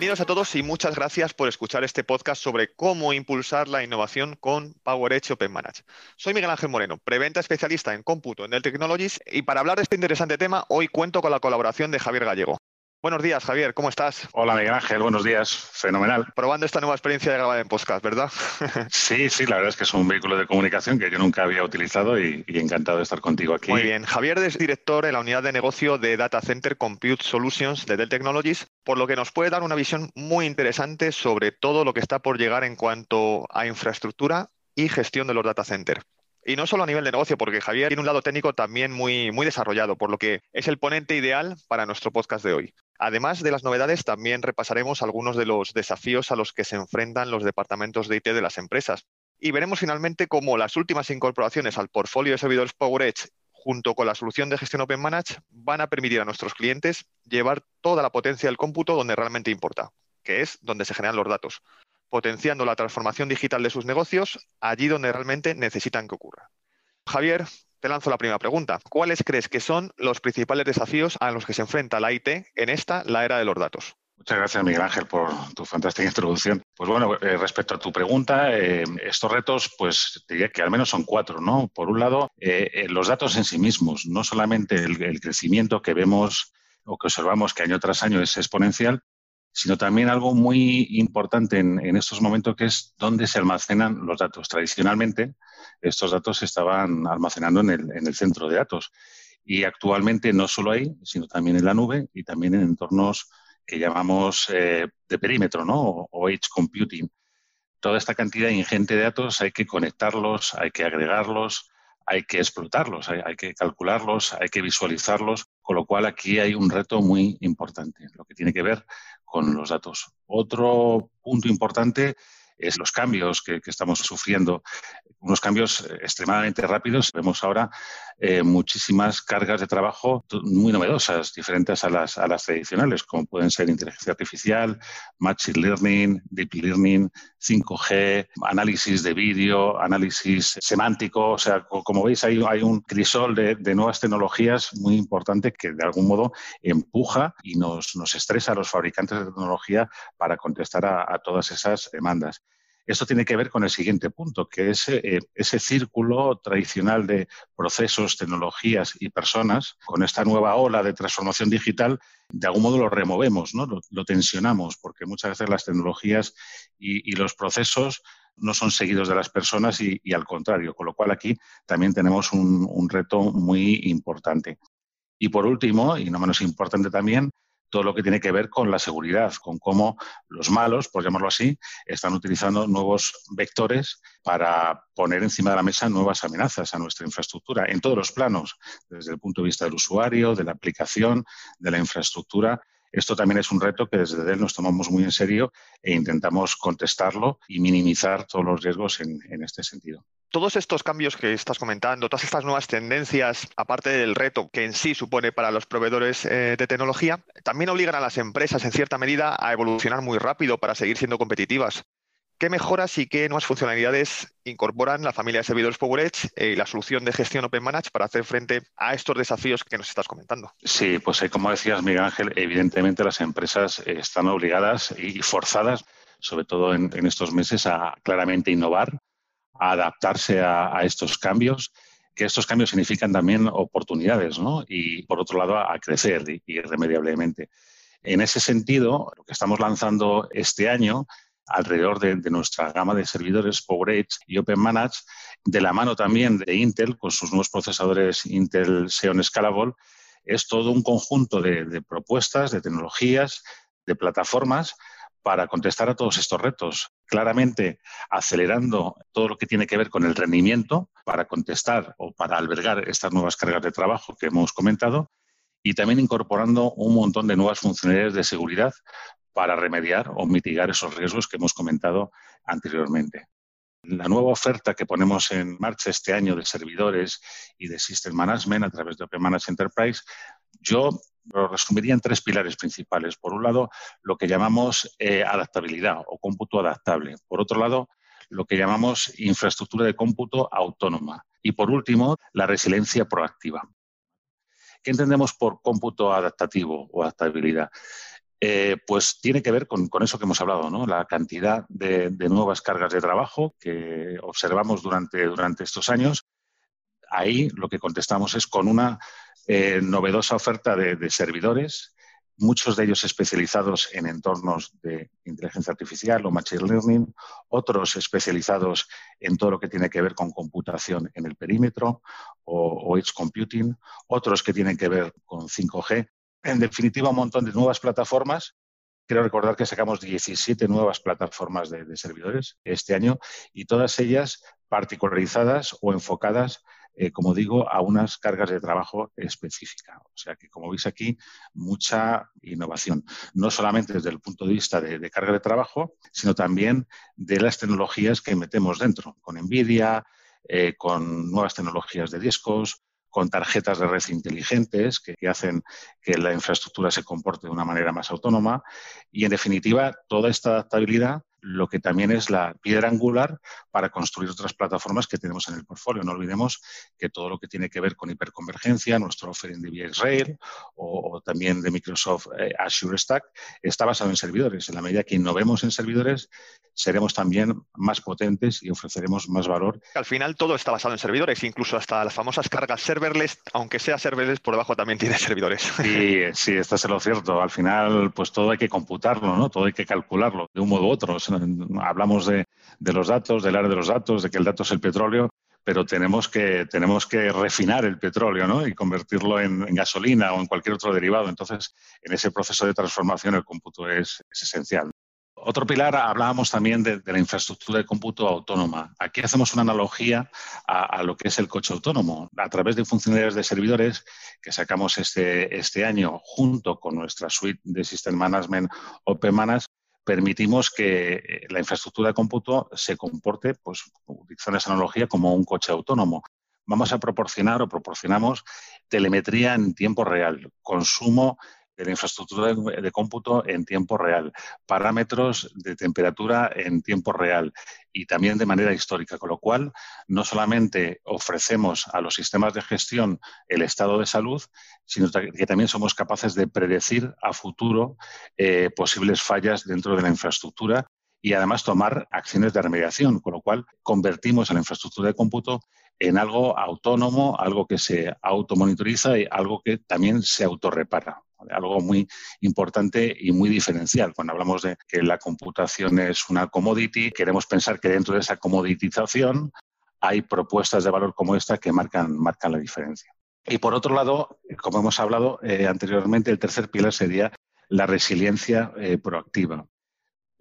Bienvenidos a todos y muchas gracias por escuchar este podcast sobre cómo impulsar la innovación con PowerEdge Open Manage. Soy Miguel Ángel Moreno, preventa especialista en cómputo en Dell Technologies y para hablar de este interesante tema hoy cuento con la colaboración de Javier Gallego. Buenos días, Javier, ¿cómo estás? Hola, Miguel Ángel, buenos días, fenomenal. Probando esta nueva experiencia de grabar en podcast, ¿verdad? sí, sí, la verdad es que es un vehículo de comunicación que yo nunca había utilizado y, encantado de estar contigo aquí. Muy bien, Javier es director en la unidad de negocio de Data Center Compute Solutions de Dell Technologies, por lo que nos puede dar una visión muy interesante sobre todo lo que está por llegar en cuanto a infraestructura y gestión de los data centers. Y no solo a nivel de negocio, porque Javier tiene un lado técnico también muy, muy desarrollado, por lo que es el ponente ideal para nuestro podcast de hoy. Además de las novedades, también repasaremos algunos de los desafíos a los que se enfrentan los departamentos de IT de las empresas. Y veremos finalmente cómo las últimas incorporaciones al portfolio de servidores PowerEdge junto con la solución de gestión Open Manage van a permitir a nuestros clientes llevar toda la potencia del cómputo donde realmente importa, que es donde se generan los datos, potenciando la transformación digital de sus negocios allí donde realmente necesitan que ocurra. Javier, te lanzo la primera pregunta. ¿Cuáles crees que son los principales desafíos a los que se enfrenta la IT en esta, la era de los datos? Muchas gracias, Miguel Ángel, por tu fantástica introducción. Pues bueno, eh, respecto a tu pregunta, eh, estos retos, pues diría que al menos son cuatro, ¿no? Por un lado, eh, los datos en sí mismos, no solamente el, crecimiento que vemos o que observamos que año tras año es exponencial, sino también algo muy importante en, estos momentos que es dónde se almacenan los datos. Tradicionalmente, estos datos se estaban almacenando en el, centro de datos y actualmente no solo ahí, sino también en la nube y también en entornos que llamamos eh, de perímetro, ¿no? O, edge computing. Toda esta cantidad ingente de datos hay que conectarlos, hay que agregarlos, hay que explotarlos, hay, que calcularlos, hay que visualizarlos, con lo cual aquí hay un reto muy importante, lo que tiene que ver con los datos. Otro punto importante es los cambios que, estamos sufriendo, unos cambios eh, extremadamente rápidos. Vemos ahora eh, muchísimas cargas de trabajo muy novedosas, diferentes a las, a las tradicionales, como pueden ser inteligencia artificial, machine learning, deep learning, 5G, análisis de vídeo, análisis semántico. O sea, como veis, hay, un crisol de, nuevas tecnologías muy importante que de algún modo empuja y nos, nos estresa a los fabricantes de tecnología para contestar a todas esas demandas. Esto tiene que ver con el siguiente punto, que es eh, ese círculo tradicional de procesos, tecnologías y personas, con esta nueva ola de transformación digital, de algún modo lo removemos, ¿no? lo, tensionamos, porque muchas veces las tecnologías y, los procesos no son seguidos de las personas y, al contrario, con lo cual aquí también tenemos un reto muy importante. Y por último, y no menos importante también, todo lo que tiene que ver con la seguridad, con cómo los malos, por llamarlo así, están utilizando nuevos vectores para poner encima de la mesa nuevas amenazas a nuestra infraestructura en todos los planos, desde el punto de vista del usuario, de la aplicación, de la infraestructura. Esto también es un reto que desde Dell nos tomamos muy en serio e intentamos contestarlo y minimizar todos los riesgos en, en este sentido todos estos cambios que estás comentando, todas estas nuevas tendencias, aparte del reto que en sí supone para los proveedores eh, de tecnología, también obligan a las empresas en cierta medida a evolucionar muy rápido para seguir siendo competitivas. ¿Qué mejoras y qué nuevas funcionalidades incorporan la familia de servidores PowerEdge y la solución de gestión Open Manage para hacer frente a estos desafíos que nos estás comentando? Sí, pues eh, como decías, Miguel Ángel, evidentemente las empresas eh, están obligadas y forzadas, sobre todo en estos meses, a claramente innovar a adaptarse a, estos cambios, que estos cambios significan también oportunidades, ¿no? Y por otro lado, a, crecer irremediablemente. En ese sentido, lo que estamos lanzando este año alrededor de, nuestra gama de servidores PowerEdge y OpenManage, de la mano también de Intel con sus nuevos procesadores Intel Xeon Scalable, es todo un conjunto de propuestas, de tecnologías, de plataformas para contestar a todos estos retos. Claramente acelerando todo lo que tiene que ver con el rendimiento para contestar o para albergar estas nuevas cargas de trabajo que hemos comentado y también incorporando un montón de nuevas funcionalidades de seguridad para remediar o mitigar esos riesgos que hemos comentado anteriormente. La nueva oferta que ponemos en marcha este año de servidores y de System Management a través de Open Manage Enterprise, yo lo resumiría en tres pilares principales. Por un lado, lo que llamamos eh, adaptabilidad o cómputo adaptable. Por otro lado, lo que llamamos infraestructura de cómputo autónoma. Y por último, la resiliencia proactiva. ¿Qué entendemos por cómputo adaptativo o adaptabilidad? Eh, pues tiene que ver con, eso que hemos hablado, ¿no? la cantidad de, nuevas cargas de trabajo que observamos durante, estos años. Ahí lo que contestamos es con una eh, novedosa oferta de, servidores, muchos de ellos especializados en entornos de inteligencia artificial o machine learning, otros especializados en todo lo que tiene que ver con computación en el perímetro o, o edge computing, otros que tienen que ver con 5G. En definitiva, un montón de nuevas plataformas Quiero recordar que sacamos 17 nuevas plataformas de, servidores este año y todas ellas particularizadas o enfocadas eh, como digo, a unas cargas de trabajo específicas. O sea que, como veis aquí, mucha innovación, no solamente desde el punto de vista de, carga de trabajo, sino también de las tecnologías que metemos dentro, con NVIDIA, eh, con nuevas tecnologías de discos, con tarjetas de red inteligentes que, hacen que la infraestructura se comporte de una manera más autónoma. Y, en definitiva, toda esta adaptabilidad lo que también es la piedra angular para construir otras plataformas que tenemos en el portfolio. No olvidemos que todo lo que tiene que ver con hiperconvergencia, nuestro offering de VxRail o, o también de Microsoft eh, Azure Stack, está basado en servidores. En la medida que innovemos en servidores, seremos también más potentes y ofreceremos más valor. Al final todo está basado en servidores, incluso hasta las famosas cargas serverless, aunque sea serverless, por debajo también tiene servidores. Sí, sí, esto es lo cierto. Al final, pues todo hay que computarlo, ¿no? Todo hay que calcularlo de un modo u otro. Hablamos de, los datos, del área de los datos, de que el dato es el petróleo, pero tenemos que, tenemos que refinar el petróleo y convertirlo en, gasolina o en cualquier otro derivado. Entonces, en ese proceso de transformación el cómputo es esencial. Otro pilar, hablábamos también de, la infraestructura de cómputo autónoma. Aquí hacemos una analogía a, lo que es el coche autónomo. A través de funcionalidades de servidores que sacamos este, este año junto con nuestra suite de System Management OpenManage, permitimos que eh, la infraestructura de cómputo se comporte, pues, utilizando esa analogía, como un coche autónomo. Vamos a proporcionar o proporcionamos telemetría en tiempo real, consumo de la infraestructura de, cómputo en tiempo real, parámetros de temperatura en tiempo real y también de manera histórica, con lo cual no solamente ofrecemos a los sistemas de gestión el estado de salud, sino que también somos capaces de predecir a futuro eh, posibles fallas dentro de la infraestructura y además tomar acciones de remediación, con lo cual convertimos a la infraestructura de cómputo en algo autónomo, algo que se automonitoriza y algo que también se autorrepara algo muy importante y muy diferencial. Cuando hablamos de que la computación es una commodity, queremos pensar que dentro de esa commoditización hay propuestas de valor como esta que marcan, marcan la diferencia. Y por otro lado, como hemos hablado eh, anteriormente, el tercer pilar sería la resiliencia eh, proactiva.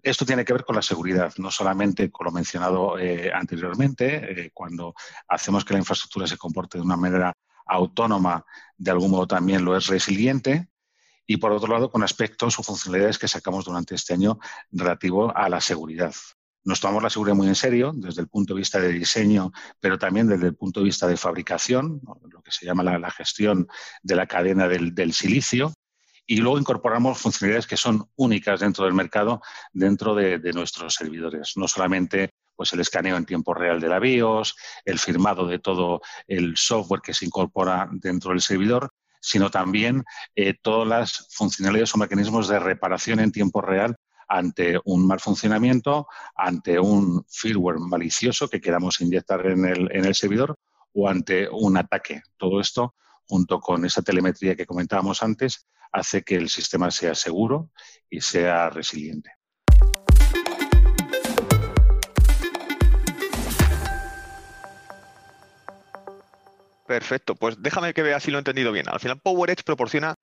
Esto tiene que ver con la seguridad, no solamente con lo mencionado eh, anteriormente, cuando hacemos que la infraestructura se comporte de una manera autónoma, de algún modo también lo es resiliente, y por otro lado con aspectos o funcionalidades que sacamos durante este año relativo a la seguridad. Nos tomamos la seguridad muy en serio desde el punto de vista de diseño, pero también desde el punto de vista de fabricación, lo que se llama la, gestión de la cadena del, silicio, y luego incorporamos funcionalidades que son únicas dentro del mercado, dentro de, de, nuestros servidores. No solamente pues, el escaneo en tiempo real de la BIOS, el firmado de todo el software que se incorpora dentro del servidor, sino también eh, todas las funcionalidades o mecanismos de reparación en tiempo real ante un mal funcionamiento, ante un firmware malicioso que queramos inyectar en el, en el servidor o ante un ataque. Todo esto, junto con esa telemetría que comentábamos antes, hace que el sistema sea seguro y sea resiliente. Perfecto, pues déjame que vea si lo he entendido bien. Al final, PowerEdge proporciona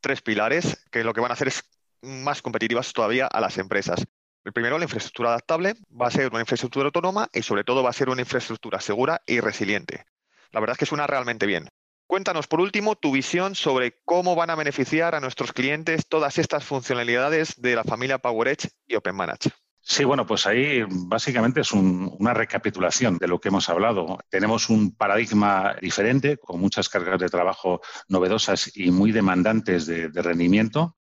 tres pilares que lo que van a hacer es más competitivas todavía a las empresas. El primero, la infraestructura adaptable, va a ser una infraestructura autónoma y sobre todo va a ser una infraestructura segura y resiliente. La verdad es que suena realmente bien. Cuéntanos, por último, tu visión sobre cómo van a beneficiar a nuestros clientes todas estas funcionalidades de la familia PowerEdge y OpenManage. Sí, bueno, pues ahí básicamente es una recapitulación de lo que hemos hablado. Tenemos un paradigma diferente, con muchas cargas de trabajo novedosas y muy demandantes de, rendimiento.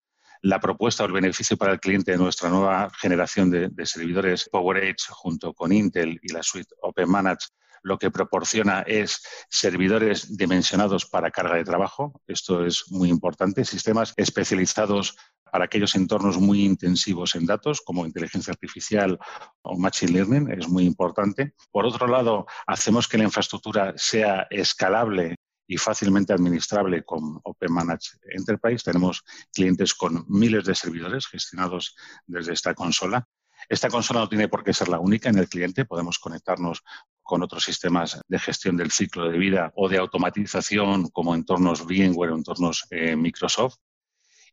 La propuesta o el beneficio para el cliente de nuestra nueva generación de, de servidores PowerEdge junto con Intel y la suite OpenManage lo que proporciona es servidores dimensionados para carga de trabajo. Esto es muy importante. Sistemas especializados para aquellos entornos muy intensivos en datos, como inteligencia artificial o machine learning, es muy importante. Por otro lado, hacemos que la infraestructura sea escalable y fácilmente administrable con Open Managed Enterprise. Tenemos clientes con miles de servidores gestionados desde esta consola. Esta consola no tiene por qué ser la única en el cliente. Podemos conectarnos con otros sistemas de gestión del ciclo de vida o de automatización como entornos VMware o entornos eh, Microsoft.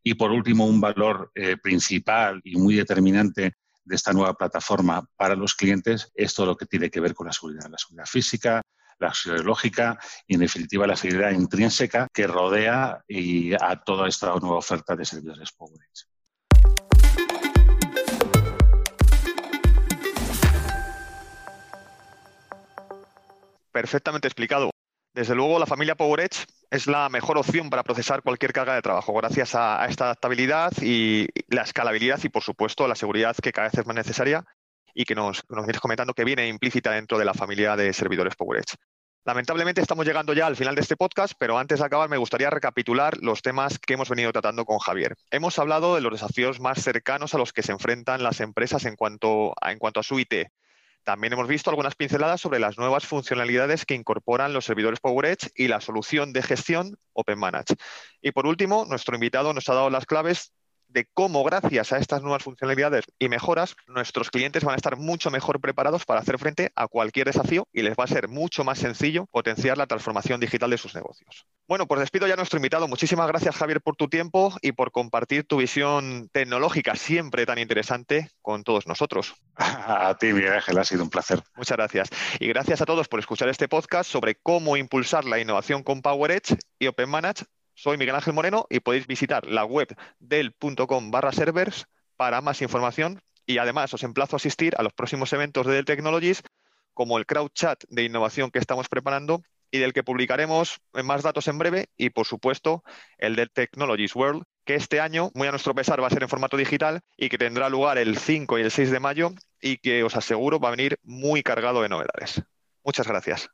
Y por último, un valor eh, principal y muy determinante de esta nueva plataforma para los clientes es todo lo que tiene que ver con la seguridad, la seguridad física, la seguridad lógica y, en definitiva, la seguridad intrínseca que rodea a toda esta nueva oferta de servidores PowerEdge. Perfectamente explicado. Desde luego, la familia PowerEdge es la mejor opción para procesar cualquier carga de trabajo, gracias a, esta adaptabilidad y la escalabilidad y, por supuesto, la seguridad que cada vez es más necesaria y que nos, vienes comentando que viene implícita dentro de la familia de servidores PowerEdge. Lamentablemente estamos llegando ya al final de este podcast, pero antes de acabar me gustaría recapitular los temas que hemos venido tratando con Javier. Hemos hablado de los desafíos más cercanos a los que se enfrentan las empresas en cuanto a, en cuanto a su IT, también hemos visto algunas pinceladas sobre las nuevas funcionalidades que incorporan los servidores PowerEdge y la solución de gestión OpenManage. Y por último, nuestro invitado nos ha dado las claves de cómo gracias a estas nuevas funcionalidades y mejoras, nuestros clientes van a estar mucho mejor preparados para hacer frente a cualquier desafío y les va a ser mucho más sencillo potenciar la transformación digital de sus negocios. Bueno, pues despido ya a nuestro invitado. Muchísimas gracias, Javier, por tu tiempo y por compartir tu visión tecnológica siempre tan interesante con todos nosotros. A ti, Miguel Ángel, ha sido un placer. Muchas gracias. Y gracias a todos por escuchar este podcast sobre cómo impulsar la innovación con PowerEdge y OpenManage soy Miguel Ángel Moreno y podéis visitar la web del .com barra servers para más información y además os emplazo a asistir a los próximos eventos de Dell Technologies como el crowd chat de innovación que estamos preparando y del que publicaremos más datos en breve y por supuesto el Dell Technologies World que este año, muy a nuestro pesar, va a ser en formato digital y que tendrá lugar el 5 y el 6 de mayo y que os aseguro va a venir muy cargado de novedades. Muchas gracias.